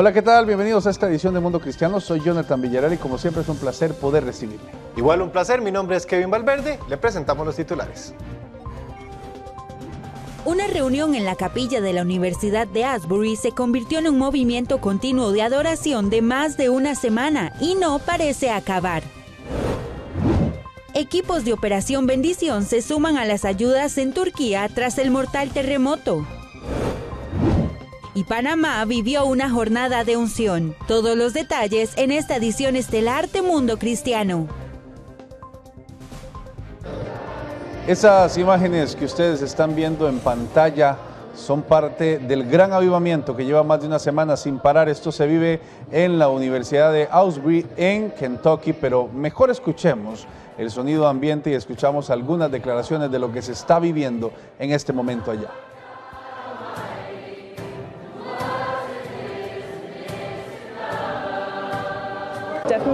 Hola, ¿qué tal? Bienvenidos a esta edición de Mundo Cristiano. Soy Jonathan Villarreal y como siempre es un placer poder recibirme. Igual un placer, mi nombre es Kevin Valverde, le presentamos los titulares. Una reunión en la capilla de la Universidad de Asbury se convirtió en un movimiento continuo de adoración de más de una semana y no parece acabar. Equipos de Operación Bendición se suman a las ayudas en Turquía tras el mortal terremoto. Y Panamá vivió una jornada de unción. Todos los detalles en esta edición estelar de Mundo Cristiano. Esas imágenes que ustedes están viendo en pantalla son parte del gran avivamiento que lleva más de una semana sin parar. Esto se vive en la Universidad de Ausbury en Kentucky, pero mejor escuchemos el sonido ambiente y escuchamos algunas declaraciones de lo que se está viviendo en este momento allá.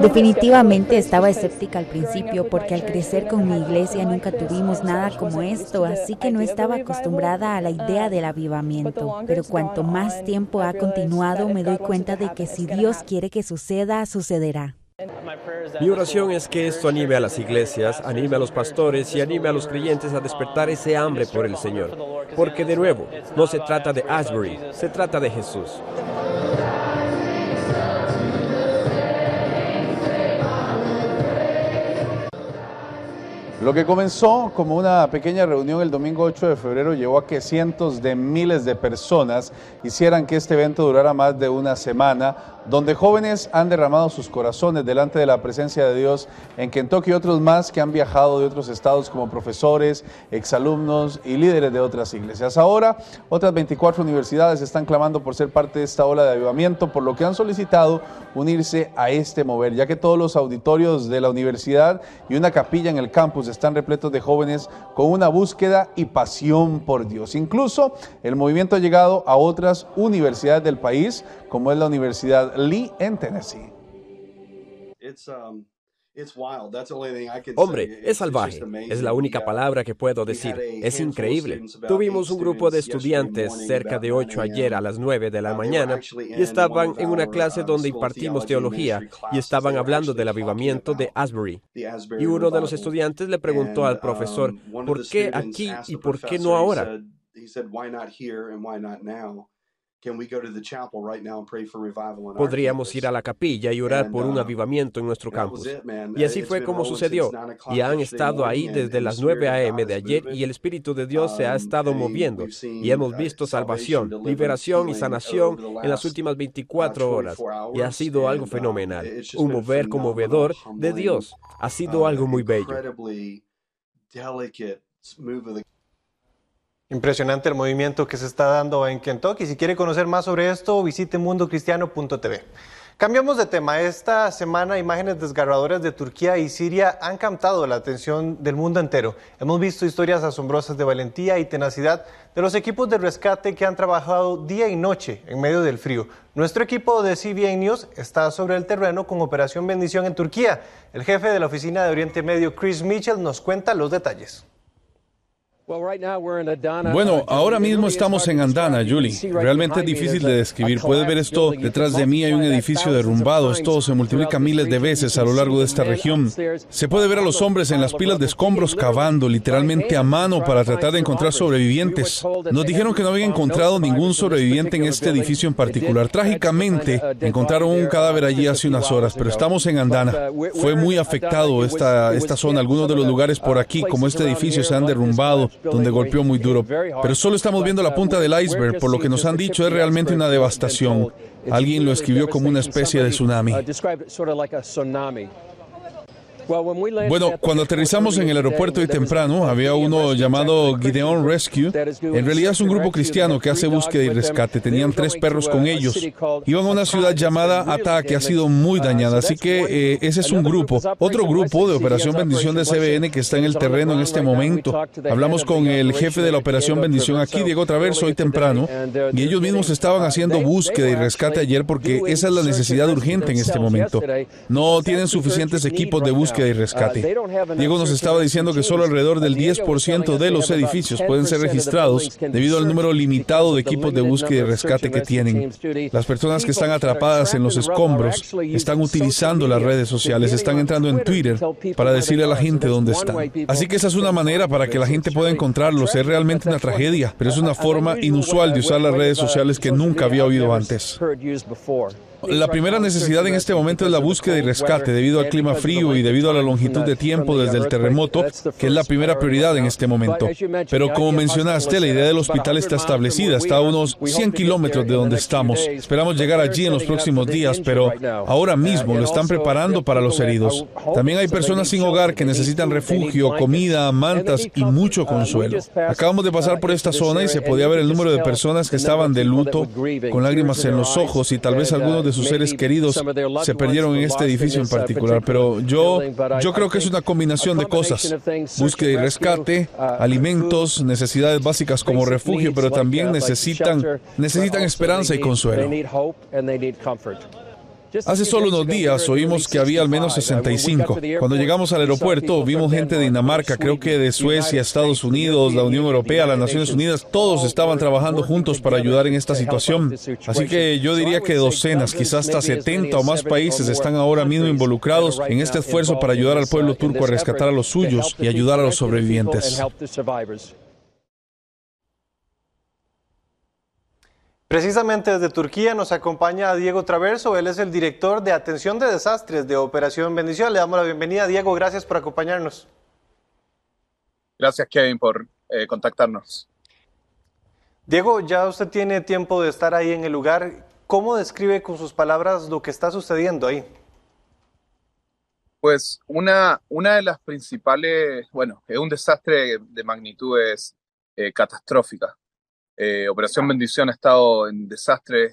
Definitivamente estaba escéptica al principio porque al crecer con mi iglesia nunca tuvimos nada como esto, así que no estaba acostumbrada a la idea del avivamiento. Pero cuanto más tiempo ha continuado, me doy cuenta de que si Dios quiere que suceda, sucederá. Mi oración es que esto anime a las iglesias, anime a los pastores y anime a los creyentes a despertar ese hambre por el Señor. Porque de nuevo, no se trata de Asbury, se trata de Jesús. Lo que comenzó como una pequeña reunión el domingo 8 de febrero llevó a que cientos de miles de personas hicieran que este evento durara más de una semana, donde jóvenes han derramado sus corazones delante de la presencia de Dios en Kentucky y otros más que han viajado de otros estados como profesores, exalumnos y líderes de otras iglesias. Ahora, otras 24 universidades están clamando por ser parte de esta ola de avivamiento, por lo que han solicitado unirse a este mover, ya que todos los auditorios de la universidad y una capilla en el campus están repletos de jóvenes con una búsqueda y pasión por Dios. Incluso el movimiento ha llegado a otras universidades del país, como es la Universidad Lee en Tennessee. Hombre, es salvaje. Es la única palabra que puedo decir. Es increíble. Tuvimos un grupo de estudiantes cerca de 8 ayer a las 9 de la mañana y estaban en una clase donde impartimos teología y estaban hablando del avivamiento de Asbury. Y uno de los estudiantes le preguntó al profesor, ¿por qué aquí y por qué no ahora? Podríamos ir a la capilla y orar por un avivamiento en nuestro campus. Y así fue como sucedió. Y han estado ahí desde las 9 a.m. de ayer y el Espíritu de Dios se ha estado moviendo. Y hemos visto salvación, liberación y sanación en las últimas 24 horas. Y ha sido algo fenomenal. Un mover conmovedor de Dios. Ha sido algo muy bello. Impresionante el movimiento que se está dando en Kentucky. Si quiere conocer más sobre esto, visite mundocristiano.tv. Cambiamos de tema. Esta semana imágenes desgarradoras de Turquía y Siria han captado la atención del mundo entero. Hemos visto historias asombrosas de valentía y tenacidad de los equipos de rescate que han trabajado día y noche en medio del frío. Nuestro equipo de CBN News está sobre el terreno con Operación Bendición en Turquía. El jefe de la oficina de Oriente Medio, Chris Mitchell, nos cuenta los detalles. Bueno, ahora mismo estamos en Andana, Julie. Realmente es difícil de describir. Puedes ver esto detrás de mí, hay un edificio derrumbado. Esto se multiplica miles de veces a lo largo de esta región. Se puede ver a los hombres en las pilas de escombros cavando literalmente a mano para tratar de encontrar sobrevivientes. Nos dijeron que no habían encontrado ningún sobreviviente en este edificio en particular. Trágicamente, encontraron un cadáver allí hace unas horas, pero estamos en Andana. Fue muy afectado esta, esta zona. Algunos de los lugares por aquí, como este edificio, se han derrumbado donde golpeó muy duro. Pero solo estamos viendo la punta del iceberg, por lo que nos han dicho es realmente una devastación. Alguien lo escribió como una especie de tsunami. Bueno, cuando aterrizamos en el aeropuerto hoy temprano, había uno llamado Gideon Rescue. En realidad es un grupo cristiano que hace búsqueda y rescate. Tenían tres perros con ellos. Iban a una ciudad llamada Ata, que ha sido muy dañada. Así que eh, ese es un grupo. Otro grupo de Operación Bendición de CBN que está en el terreno en este momento. Hablamos con el jefe de la Operación Bendición aquí, Diego Traverso, hoy temprano. Y ellos mismos estaban haciendo búsqueda y rescate ayer porque esa es la necesidad urgente en este momento. No tienen suficientes equipos de búsqueda y rescate. Diego nos estaba diciendo que solo alrededor del 10% de los edificios pueden ser registrados debido al número limitado de equipos de búsqueda y rescate que tienen. Las personas que están atrapadas en los escombros están utilizando las redes sociales, están entrando en Twitter para decirle a la gente dónde están. Así que esa es una manera para que la gente pueda encontrarlos. Es realmente una tragedia, pero es una forma inusual de usar las redes sociales que nunca había oído antes. La primera necesidad en este momento es la búsqueda y rescate debido al clima frío y debido a la longitud de tiempo desde el terremoto, que es la primera prioridad en este momento. Pero como mencionaste, la idea del hospital está establecida, está a unos 100 kilómetros de donde estamos. Esperamos llegar allí en los próximos días, pero ahora mismo lo están preparando para los heridos. También hay personas sin hogar que necesitan refugio, comida, mantas y mucho consuelo. Acabamos de pasar por esta zona y se podía ver el número de personas que estaban de luto, con lágrimas en los ojos y tal vez algunos de sus seres queridos se perdieron en este edificio en particular, pero yo, yo creo que es una combinación de cosas. Búsqueda y rescate, alimentos, necesidades básicas como refugio, pero también necesitan, necesitan esperanza y consuelo. Hace solo unos días oímos que había al menos 65. Cuando llegamos al aeropuerto vimos gente de Dinamarca, creo que de Suecia, Estados Unidos, la Unión Europea, las Naciones Unidas, todos estaban trabajando juntos para ayudar en esta situación. Así que yo diría que docenas, quizás hasta 70 o más países están ahora mismo involucrados en este esfuerzo para ayudar al pueblo turco a rescatar a los suyos y ayudar a los sobrevivientes. Precisamente desde Turquía nos acompaña Diego Traverso, él es el director de atención de desastres de Operación Bendición. Le damos la bienvenida. Diego, gracias por acompañarnos. Gracias, Kevin, por eh, contactarnos. Diego, ya usted tiene tiempo de estar ahí en el lugar. ¿Cómo describe con sus palabras lo que está sucediendo ahí? Pues una, una de las principales, bueno, es un desastre de magnitudes eh, catastróficas eh, Operación Bendición ha estado en desastre,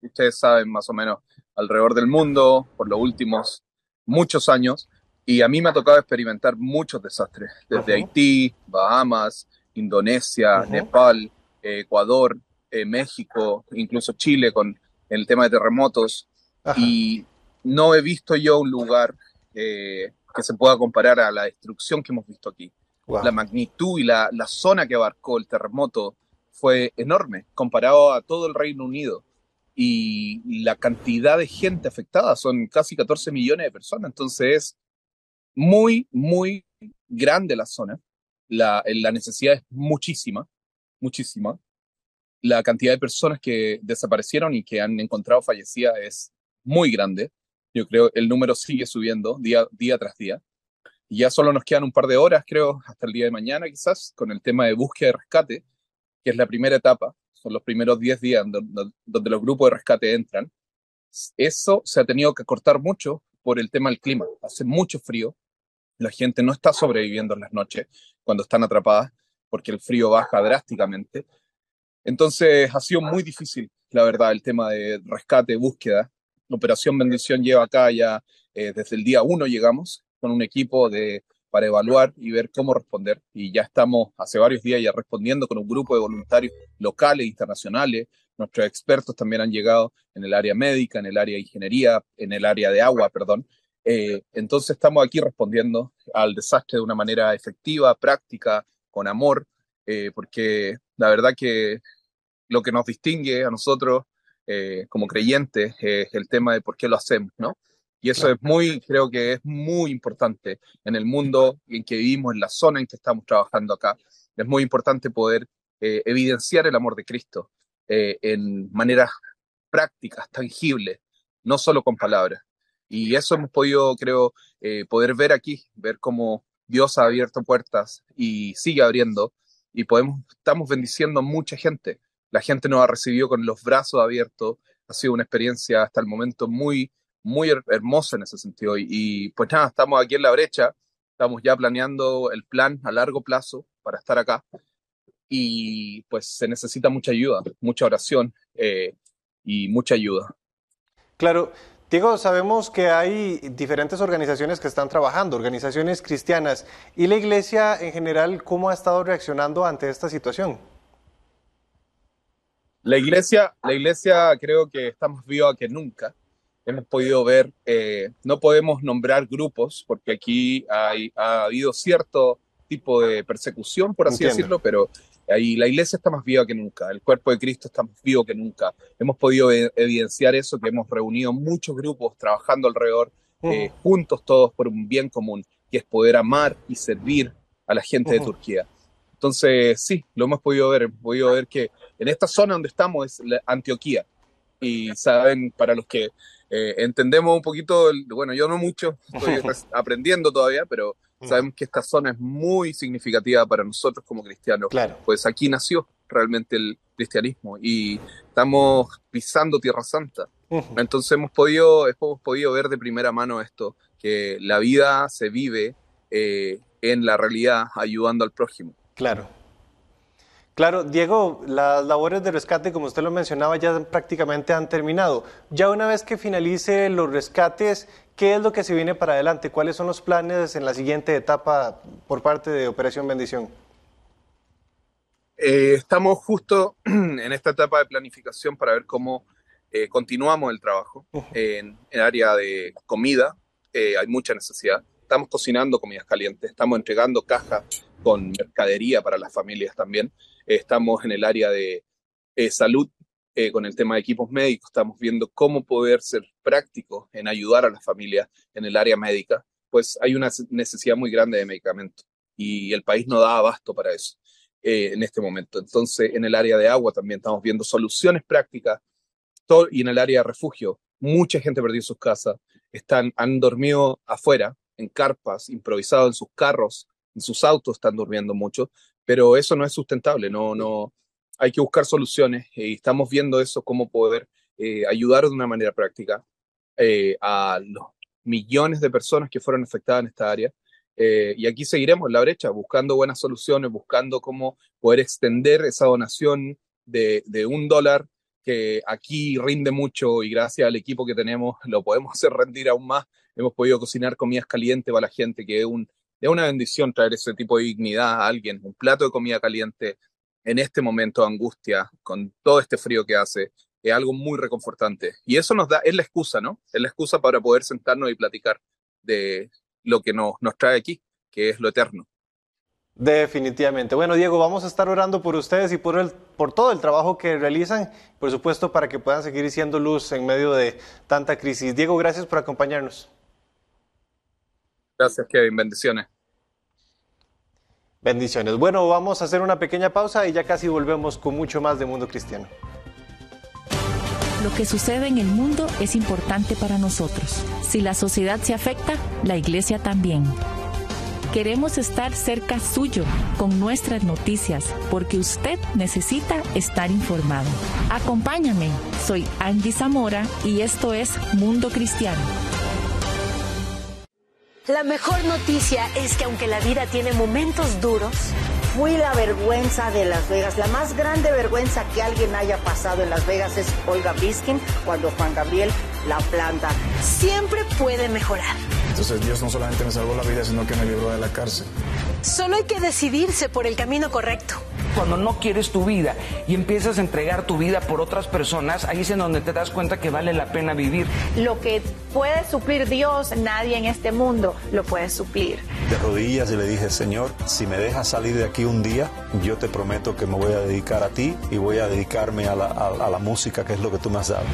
ustedes saben más o menos, alrededor del mundo por los últimos muchos años. Y a mí me ha tocado experimentar muchos desastres, desde Haití, Bahamas, Indonesia, Nepal, Ecuador, eh, México, incluso Chile con el tema de terremotos. Y no he visto yo un lugar eh, que se pueda comparar a la destrucción que hemos visto aquí. La magnitud y la, la, zona que abarcó el terremoto fue enorme comparado a todo el Reino Unido. Y la cantidad de gente afectada son casi 14 millones de personas. Entonces es muy, muy grande la zona. La, la necesidad es muchísima, muchísima. La cantidad de personas que desaparecieron y que han encontrado fallecidas es muy grande. Yo creo el número sigue subiendo día, día tras día. Y ya solo nos quedan un par de horas, creo, hasta el día de mañana quizás, con el tema de búsqueda y rescate que es la primera etapa, son los primeros 10 días donde, los grupos de rescate entran, eso se ha tenido que cortar mucho por el tema del clima. Hace mucho frío, la gente no está sobreviviendo en las noches cuando están atrapadas porque el frío baja drásticamente. Entonces ha sido muy difícil, la verdad, el tema de rescate, búsqueda. Operación Bendición lleva acá ya eh, desde el día uno llegamos con un equipo de para evaluar y ver cómo responder. Y ya estamos hace varios días ya respondiendo con un grupo de voluntarios locales e internacionales. Nuestros expertos también han llegado en el área médica, en el área de ingeniería, en el área de agua, perdón. Eh, entonces estamos aquí respondiendo al desastre de una manera efectiva, práctica, con amor eh, porque la verdad que lo que nos distingue a nosotros eh, como creyentes es el tema de por qué lo hacemos, ¿no? Y eso es muy, creo que es muy importante en el mundo en que vivimos, en la zona en que estamos trabajando acá. Es muy importante poder eh, evidenciar el amor de Cristo en maneras prácticas, tangibles, no solo con palabras. Y eso hemos podido, creo, poder ver aquí, ver cómo Dios ha abierto puertas y sigue abriendo y podemos, estamos bendiciendo a mucha gente. La gente nos ha recibido con los brazos abiertos. Ha sido una experiencia hasta el momento muy, muy hermosa en ese sentido. Y, pues nada, estamos aquí en la brecha. Estamos ya planeando el plan a largo plazo para estar acá. Y pues se necesita mucha ayuda, mucha oración eh, y mucha ayuda. Claro, Diego, sabemos que hay diferentes organizaciones que están trabajando, organizaciones cristianas. ¿Y la iglesia en general cómo ha estado reaccionando ante esta situación? La iglesia, la iglesia creo que está más viva que nunca. Hemos podido ver, eh, no podemos nombrar grupos porque aquí hay, ha habido cierto tipo de persecución, por así decirlo, pero Ahí la iglesia está más viva que nunca, el cuerpo de Cristo está más vivo que nunca. Hemos podido e-, evidenciar eso, que hemos reunido muchos grupos trabajando alrededor, eh, juntos todos por un bien común, que es poder amar y servir a la gente de Turquía. Entonces, sí, lo hemos podido ver, hemos podido ver que en esta zona donde estamos es Antioquía. Y saben, para los que eh, entendemos un poquito, bueno, yo no mucho, estoy aprendiendo todavía, pero sabemos que esta zona es muy significativa para nosotros como cristianos. Claro. Pues aquí nació realmente el cristianismo y estamos pisando Tierra Santa. Entonces hemos podido, hemos podido ver de primera mano esto, que la vida se vive eh, en la realidad ayudando al prójimo. Claro. Claro, Diego, las labores de rescate, como usted lo mencionaba, ya prácticamente han terminado. Ya una vez que finalice los rescates, ¿qué es lo que se viene para adelante? ¿Cuáles son los planes en la siguiente etapa por parte de Operación Bendición? Eh, estamos justo en esta etapa de planificación para ver cómo eh, continuamos el trabajo en el área de comida. Eh, hay mucha necesidad. Estamos cocinando comidas calientes, estamos entregando cajas con mercadería para las familias también. Estamos en el área de eh, salud eh, con el tema de equipos médicos. Estamos viendo cómo poder ser prácticos en ayudar a las familias en el área médica, pues hay una necesidad muy grande de medicamentos y el país no da abasto para eso eh, en este momento. Entonces, en el área de agua también estamos viendo soluciones prácticas y en el área de refugio. Mucha gente perdió sus casas, están, han dormido afuera, en carpas, improvisado en sus carros, en sus autos están durmiendo mucho, pero eso no es sustentable, no, no, hay que buscar soluciones y estamos viendo eso, cómo poder eh, ayudar de una manera práctica eh, a los millones de personas que fueron afectadas en esta área. Eh, y aquí seguiremos en la brecha, buscando buenas soluciones, buscando cómo poder extender esa donación de, de un dólar que aquí rinde mucho y gracias al equipo que tenemos lo podemos hacer rendir aún más. Hemos podido cocinar comidas calientes para la gente, que es un, es una bendición traer ese tipo de dignidad a alguien, un plato de comida caliente en este momento de angustia, con todo este frío que hace, es algo muy reconfortante. Y eso nos da, es la excusa, ¿no? Es la excusa para poder sentarnos y platicar de lo que nos, trae aquí, que es lo eterno. Definitivamente. Bueno, Diego, vamos a estar orando por ustedes y por, el, por todo el trabajo que realizan, por supuesto, para que puedan seguir siendo luz en medio de tanta crisis. Diego, gracias por acompañarnos. Gracias, Kevin. Bendiciones. Bendiciones. Bueno, vamos a hacer una pequeña pausa y ya casi volvemos con mucho más de Mundo Cristiano. Lo que sucede en el mundo es importante para nosotros. Si la sociedad se afecta, la iglesia también. Queremos estar cerca suyo con nuestras noticias porque usted necesita estar informado. Acompáñame, soy Angie Zamora y esto es Mundo Cristiano. La mejor noticia es que aunque la vida tiene momentos duros, fui la vergüenza de Las Vegas. La más grande vergüenza que alguien haya pasado en Las Vegas es Olga Biskin cuando Juan Gabriel la planta. Siempre puede mejorar. Entonces Dios no solamente me salvó la vida, sino que me libró de la cárcel. Solo hay que decidirse por el camino correcto. Cuando no quieres tu vida y empiezas a entregar tu vida por otras personas, ahí es en donde te das cuenta que vale la pena vivir. Lo que puede suplir Dios, nadie en este mundo lo puede suplir. De rodillas y le dije, Señor, si me dejas salir de aquí un día, yo te prometo que me voy a dedicar a ti y voy a dedicarme a la, a la música, que es lo que tú me has dado.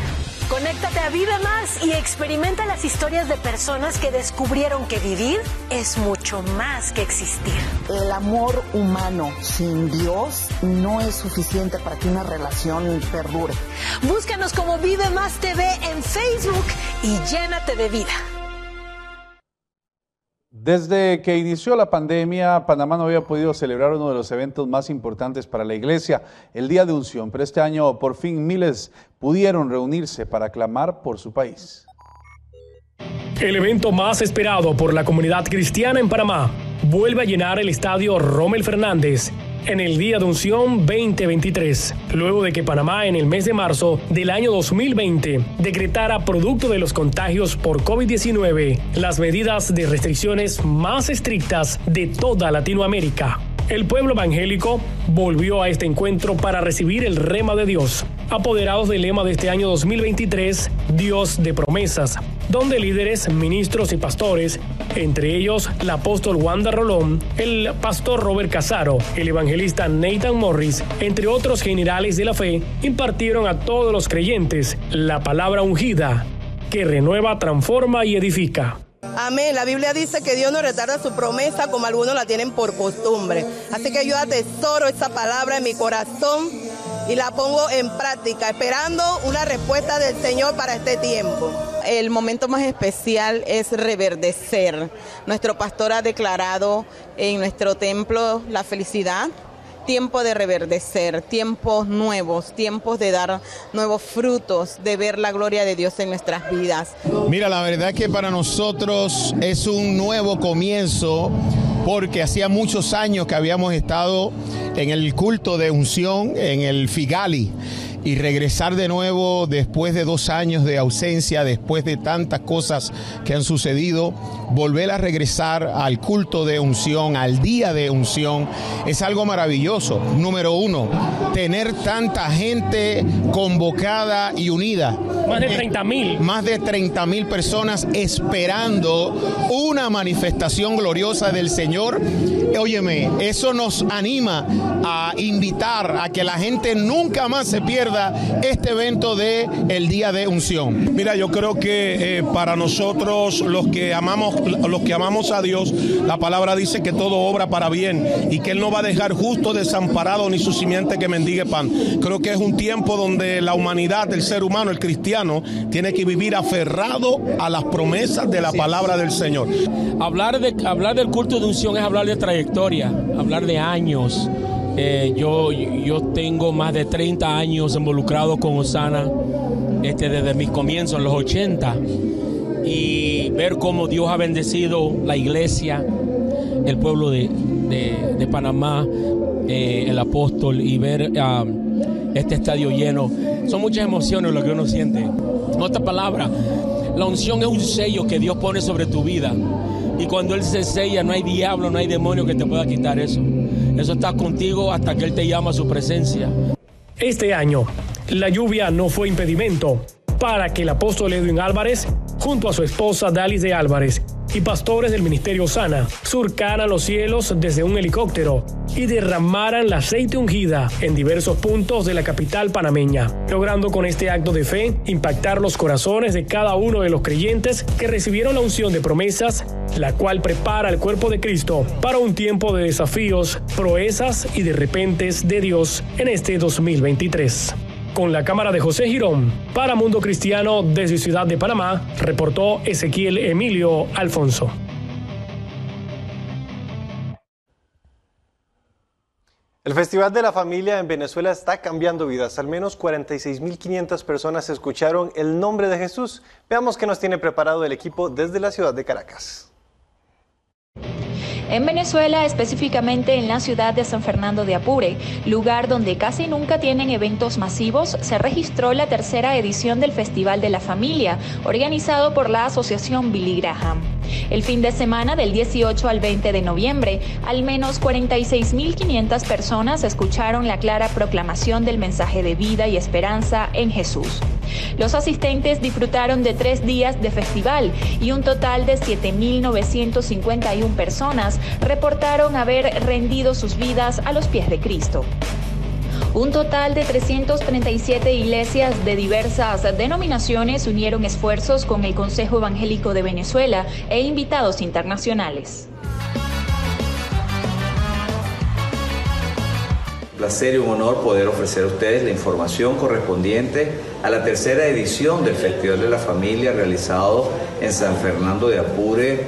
Conéctate a Vive Más y experimenta las historias de personas que descubrieron que vivir es mucho más que existir. El amor humano sin Dios no es suficiente para que una relación perdure. Búscanos como Vive Más TV en Facebook y llénate de vida. Desde que inició la pandemia, Panamá no había podido celebrar uno de los eventos más importantes para la iglesia, el Día de Unción, pero este año por fin miles pudieron reunirse para clamar por su país. El evento más esperado por la comunidad cristiana en Panamá vuelve a llenar el estadio Rommel Fernández en el Día de Unción 2023, luego de que Panamá en el mes de marzo del año 2020 decretara producto de los contagios por COVID-19 las medidas de restricciones más estrictas de toda Latinoamérica. El pueblo evangélico volvió a este encuentro para recibir el rema de Dios, apoderados del lema de este año 2023, Dios de promesas, donde líderes, ministros y pastores, entre ellos el apóstol Wanda Rolón, el pastor Robert Casaro, el evangelista Nathan Morris, entre otros generales de la fe, impartieron a todos los creyentes la palabra ungida, que renueva, transforma y edifica. Amén. La Biblia dice que Dios no retarda su promesa como algunos la tienen por costumbre. Así que yo atesoro esa palabra en mi corazón y la pongo en práctica, esperando una respuesta del Señor para este tiempo. El momento más especial es reverdecer. Nuestro pastor ha declarado en nuestro templo la felicidad, tiempo de reverdecer, tiempos nuevos, tiempos de dar nuevos frutos, de ver la gloria de Dios en nuestras vidas. Mira, la verdad es que para nosotros es un nuevo comienzo porque hacía muchos años que habíamos estado en el culto de unción, en el Figali y regresar de nuevo después de dos años de ausencia, después de tantas cosas que han sucedido, volver a regresar al culto de unción, al día de unción, es algo maravilloso. Número uno, tener tanta gente convocada y unida. Más de 30 mil. Más de 30 mil personas esperando una manifestación gloriosa del Señor. Óyeme, eso nos anima a invitar a que la gente nunca más se pierda este evento de el Día de Unción? Mira, yo creo que eh, para nosotros los que amamos los que amamos a Dios, la palabra dice que todo obra para bien y que él no va a dejar justo desamparado ni su simiente que mendigue pan. Creo que es un tiempo donde la humanidad, el ser humano, el cristiano tiene que vivir aferrado a las promesas de la palabra del Señor. Hablar de hablar del culto de unción es hablar de trayectoria, hablar de años eh, yo, yo tengo más de 30 años involucrado con Osana este, desde mis comienzos en los 80 y ver cómo Dios ha bendecido la iglesia, el pueblo de, Panamá, eh, el apóstol y ver um, este estadio lleno. Son muchas emociones lo que uno siente. En otra palabra, la unción es un sello que Dios pone sobre tu vida. Y cuando Él se sella, no hay diablo, no hay demonio que te pueda quitar eso. Eso está contigo hasta que Él te llama a su presencia. Este año, la lluvia no fue impedimento para que el apóstol Edwin Álvarez, junto a su esposa Dalis de Álvarez, y pastores del Ministerio Sana surcaran los cielos desde un helicóptero y derramaran la aceite ungida en diversos puntos de la capital panameña, logrando con este acto de fe impactar los corazones de cada uno de los creyentes que recibieron la unción de promesas, la cual prepara al cuerpo de Cristo para un tiempo de desafíos, proezas y de repentes de Dios en este 2023 con la cámara de José Girón. Para Mundo Cristiano desde Ciudad de Panamá, reportó Ezequiel Emilio Alfonso. El Festival de la Familia en Venezuela está cambiando vidas. Al menos 46.500 personas escucharon el nombre de Jesús. Veamos qué nos tiene preparado el equipo desde la ciudad de Caracas. En Venezuela, específicamente en la ciudad de San Fernando de Apure, lugar donde casi nunca tienen eventos masivos, se registró la tercera edición del Festival de la Familia, organizado por la Asociación Billy Graham. El fin de semana del 18 al 20 de noviembre, al menos 46.500 personas escucharon la clara proclamación del mensaje de vida y esperanza en Jesús. Los asistentes disfrutaron de tres días de festival y un total de 7.951 personas reportaron haber rendido sus vidas a los pies de Cristo. Un total de 337 iglesias de diversas denominaciones unieron esfuerzos con el Consejo Evangélico de Venezuela e invitados internacionales. placer y un honor poder ofrecer a ustedes la información correspondiente a la tercera edición del Festival de la Familia realizado en San Fernando de Apure,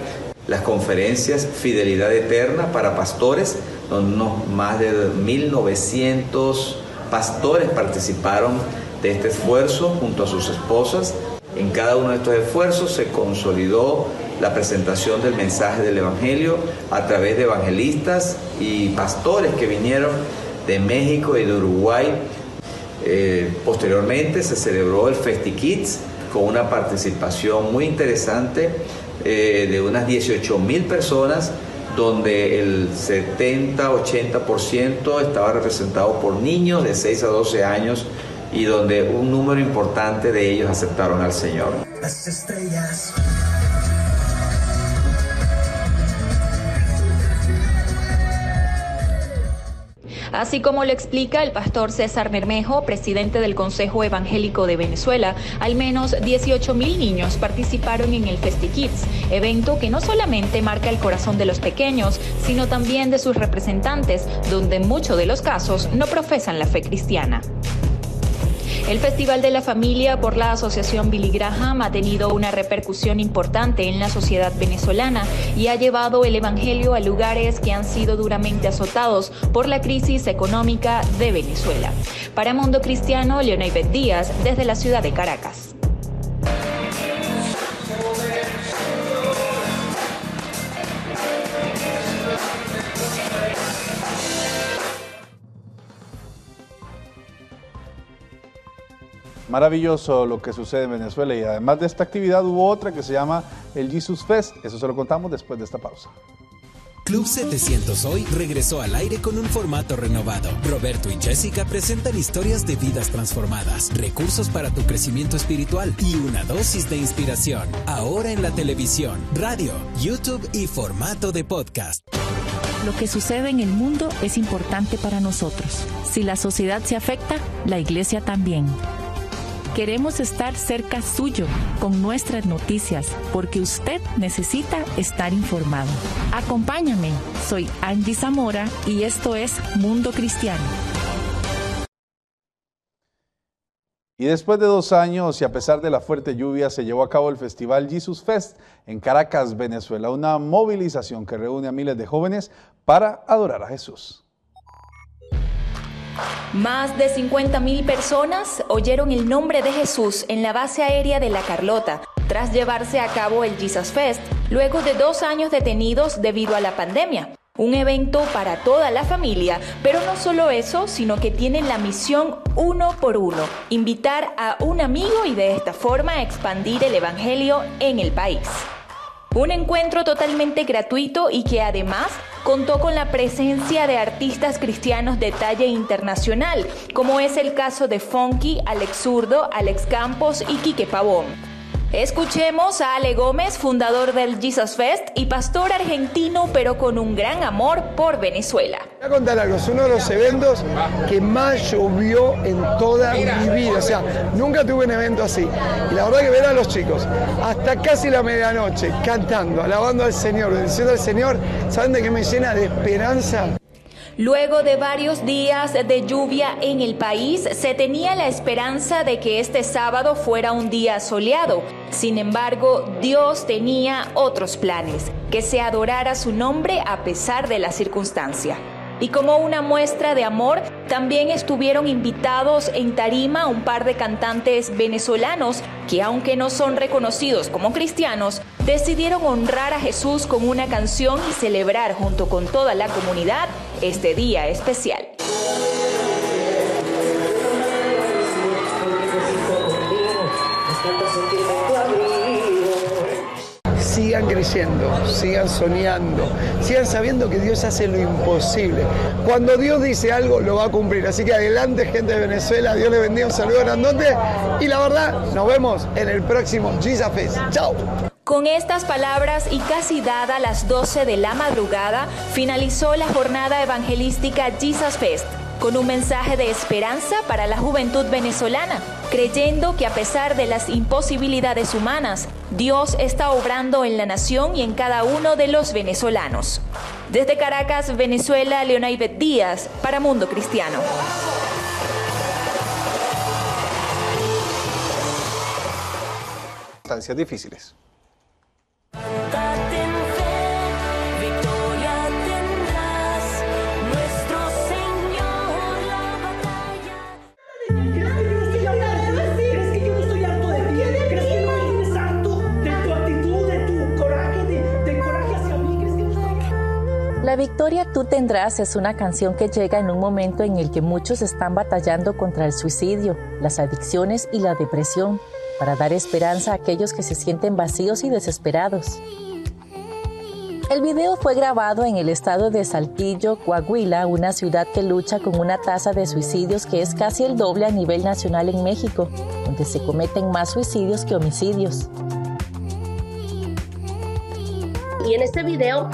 las conferencias Fidelidad Eterna para Pastores, donde unos más de 1.900 pastores participaron de este esfuerzo junto a sus esposas. En cada uno de estos esfuerzos se consolidó la presentación del mensaje del Evangelio a través de evangelistas y pastores que vinieron de México y de Uruguay. Eh, posteriormente se celebró el FestiKids con una participación muy interesante eh, de unas 18 mil personas donde el 70-80% estaba representado por niños de 6 a 12 años y donde un número importante de ellos aceptaron al Señor. Las estrellas. Así como lo explica el pastor César Mermejo, presidente del Consejo Evangélico de Venezuela, al menos 18 mil niños participaron en el FestiKids, evento que no solamente marca el corazón de los pequeños, sino también de sus representantes, donde en muchos de los casos no profesan la fe cristiana. El Festival de la Familia por la Asociación Billy Graham ha tenido una repercusión importante en la sociedad venezolana y ha llevado el Evangelio a lugares que han sido duramente azotados por la crisis económica de Venezuela. Para Mundo Cristiano, Leonel Díaz, desde la ciudad de Caracas. Maravilloso lo que sucede en Venezuela y además de esta actividad hubo otra que se llama el Jesus Fest. Eso se lo contamos después de esta pausa. Club 700 hoy regresó al aire con un formato renovado. Roberto y Jessica presentan historias de vidas transformadas, recursos para tu crecimiento espiritual y una dosis de inspiración. Ahora en la televisión, radio, YouTube y formato de podcast. Lo que sucede en el mundo es importante para nosotros. Si la sociedad se afecta, la iglesia también. Queremos estar cerca suyo con nuestras noticias porque usted necesita estar informado. Acompáñame, soy Angie Zamora y esto es Mundo Cristiano. Y después de dos años y a pesar de la fuerte lluvia, se llevó a cabo el Festival Jesus Fest en Caracas, Venezuela, una movilización que reúne a miles de jóvenes para adorar a Jesús. Más de 50.000 personas oyeron el nombre de Jesús en la base aérea de La Carlota tras llevarse a cabo el Jesus Fest luego de dos años detenidos debido a la pandemia. Un evento para toda la familia, pero no solo eso, sino que tienen la misión uno por uno, invitar a un amigo y de esta forma expandir el Evangelio en el país. Un encuentro totalmente gratuito y que además contó con la presencia de artistas cristianos de talla internacional, como es el caso de Funky, Alex Zurdo, Alex Campos y Quique Pavón. Escuchemos a Ale Gómez, fundador del Jesus Fest y pastor argentino, pero con un gran amor por Venezuela. Voy a contar algo, es uno de los eventos que más llovió en toda mi vida. O sea, nunca tuve un evento así. Y la verdad que ver a los chicos hasta casi la medianoche cantando, alabando al Señor, bendiciendo al Señor, ¿saben de qué me llena de esperanza? Luego de varios días de lluvia en el país, se tenía la esperanza de que este sábado fuera un día soleado. Sin embargo, Dios tenía otros planes, que se adorara su nombre a pesar de la circunstancia. Y como una muestra de amor, también estuvieron invitados en tarima un par de cantantes venezolanos que aunque no son reconocidos como cristianos, decidieron honrar a Jesús con una canción y celebrar junto con toda la comunidad este día especial. sigan creyendo, sigan soñando, sigan sabiendo que Dios hace lo imposible. Cuando Dios dice algo, lo va a cumplir. Así que adelante, gente de Venezuela. Dios les bendiga. Un saludo grandote. Y la verdad, nos vemos en el próximo Jesus Fest. Chao. Con estas palabras y casi dada las 12 de la madrugada, finalizó la jornada evangelística Jesus Fest con un mensaje de esperanza para la juventud venezolana, creyendo que a pesar de las imposibilidades humanas, Dios está obrando en la nación y en cada uno de los venezolanos. Desde Caracas, Venezuela, Leona Ivette Díaz, para Mundo Cristiano. Estancias difíciles. Victoria tú tendrás es una canción que llega en un momento en el que muchos están batallando contra el suicidio, las adicciones y la depresión, para dar esperanza a aquellos que se sienten vacíos y desesperados. El video fue grabado en el estado de Saltillo, Coahuila, una ciudad que lucha con una tasa de suicidios que es casi el doble a nivel nacional en México, donde se cometen más suicidios que homicidios. Y en este video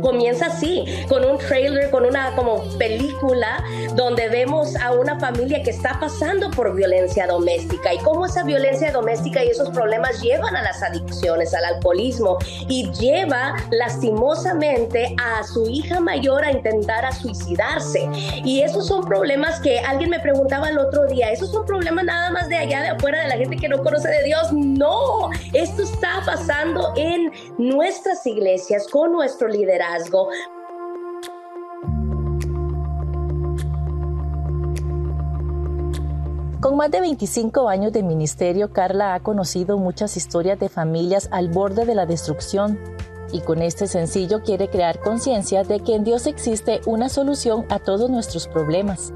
comienza así, con un trailer, con una como película donde vemos a una familia que está pasando por violencia doméstica y cómo esa violencia doméstica y esos problemas llevan a las adicciones, al alcoholismo y lleva lastimosamente a su hija mayor a intentar a suicidarse. Y esos son problemas que alguien me preguntaba el otro día, esos son problemas nada más de allá de afuera de la gente que no conoce de Dios. No, esto está pasando en nuestras iglesias con nuestro liderazgo con más de 25 años de ministerio, Carla ha conocido muchas historias de familias al borde de la destrucción y con este sencillo quiere crear conciencia de que en Dios existe una solución a todos nuestros problemas.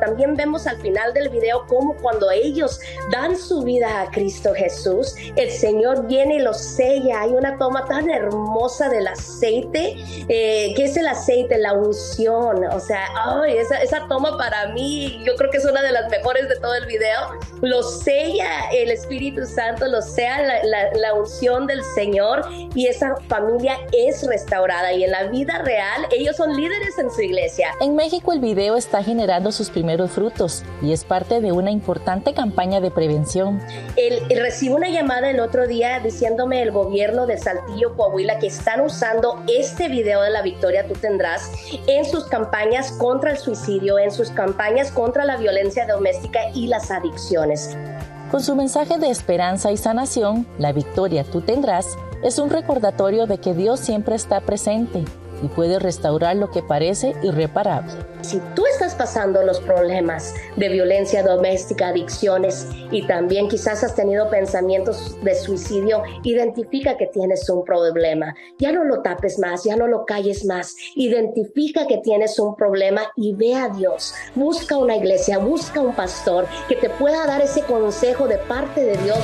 También vemos al final del video cómo cuando ellos dan su vida a Cristo Jesús, el Señor viene y los sella. Hay una toma tan hermosa del aceite, eh, que es el aceite, la unción. O sea, esa, toma para mí, yo creo que es una de las mejores de todo el video. Lo sella el Espíritu Santo, lo sea la, la unción del Señor y esa familia es restaurada. Y en la vida real, ellos son líderes en su iglesia. En México el video está generando sus primeros frutos y es parte de una importante campaña de prevención. El, recibo una llamada el otro día diciéndome el gobierno de Saltillo, Coahuila, que están usando este video de la victoria tú tendrás en sus campañas contra el suicidio, en sus campañas contra la violencia doméstica y las adicciones. Con su mensaje de esperanza y sanación, la victoria tú tendrás es un recordatorio de que Dios siempre está presente y puede restaurar lo que parece irreparable. Si tú estás pasando los problemas de violencia doméstica, adicciones y también quizás has tenido pensamientos de suicidio, identifica que tienes un problema. Ya no lo tapes más, ya no lo calles más. Identifica que tienes un problema y ve a Dios. Busca una iglesia, busca un pastor que te pueda dar ese consejo de parte de Dios.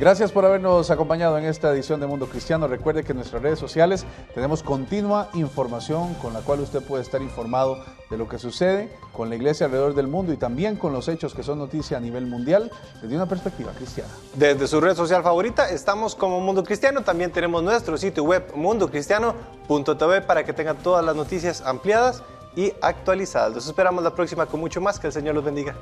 Gracias por habernos acompañado en esta edición de Mundo Cristiano. Recuerde que en nuestras redes sociales tenemos continua información con la cual usted puede estar informado de lo que sucede con la iglesia alrededor del mundo y también con los hechos que son noticia a nivel mundial desde una perspectiva cristiana. Desde su red social favorita estamos como Mundo Cristiano. También tenemos nuestro sitio web mundocristiano.tv para que tengan todas las noticias ampliadas y actualizadas. Los esperamos la próxima con mucho más. Que el Señor los bendiga.